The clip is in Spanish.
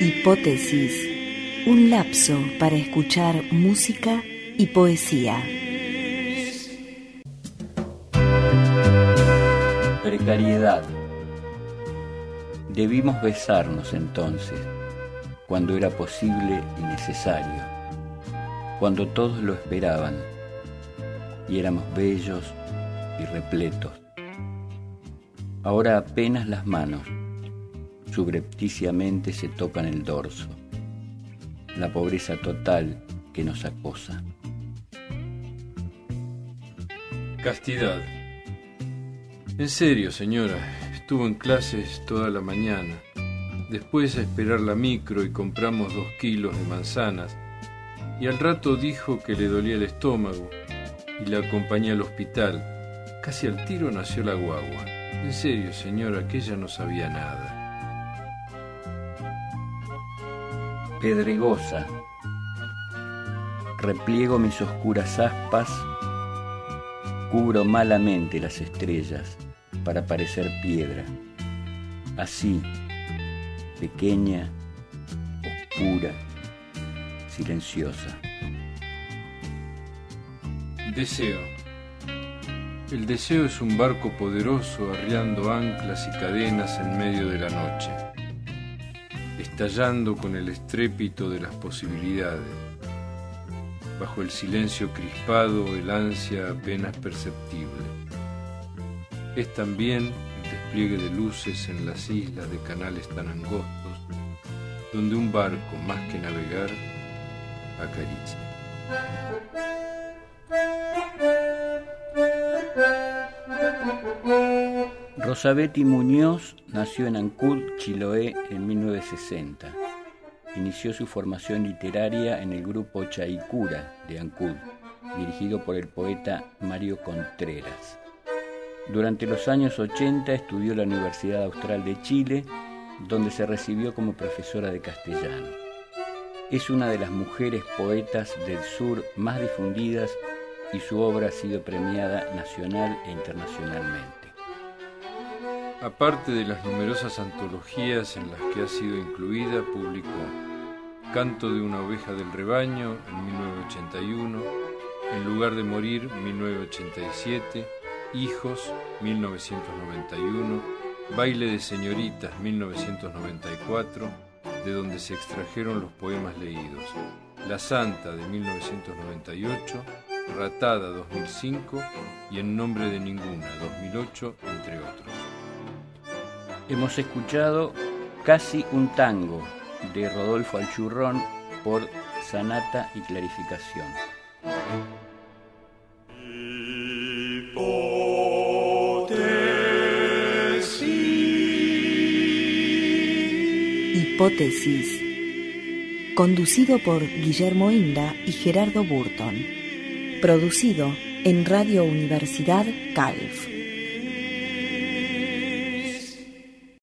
Hipótesis, un lapso para escuchar música y poesía. Precariedad. Debimos besarnos entonces, cuando era posible y necesario, cuando todos lo esperaban y éramos bellos y repletos. Ahora apenas las manos subrepticiamente se tocan el dorso, la pobreza total que nos acosa. Castidad. En serio, señora, estuvo en clases toda la mañana. Después a esperar la micro y compramos dos kilos de manzanas. Y al rato dijo que le dolía el estómago y la acompañé al hospital. Casi al tiro nació la guagua. En serio, señora, que ella no sabía nada. pedregosa. Repliego mis oscuras aspas, cubro malamente las estrellas para parecer piedra. Así, pequeña, oscura, silenciosa. Deseo. El deseo es un barco poderoso arriando anclas y cadenas en medio de la noche estallando con el estrépito de las posibilidades. Bajo el silencio crispado, el ansia apenas perceptible. Es también despliegue de luces en las islas de canales tan angostos, donde un barco, más que navegar, acaricia. Rosabetti Muñoz nació en Ancud, Chiloé, en 1960. Inició su formación literaria en el grupo Chaicura de Ancud, dirigido por el poeta Mario Contreras. Durante los años 80 estudió en la Universidad Austral de Chile, donde se recibió como profesora de castellano. Es una de las mujeres poetas del sur más difundidas y su obra ha sido premiada nacional e internacionalmente. Aparte de las numerosas antologías en las que ha sido incluida, publicó Canto de una oveja del rebaño en 1981, En lugar de morir 1987, Hijos 1991, Baile de señoritas 1994, de donde se extrajeron los poemas leídos, La Santa de 1998, Ratada 2005 y En nombre de ninguna 2008, entre otros. Hemos escuchado Casi un tango de Rodolfo Alchurrón por Sanata y Clarificación. Hipótesis. Conducido por Guillermo Inda y Gerardo Burton. Producido en Radio Universidad Calf.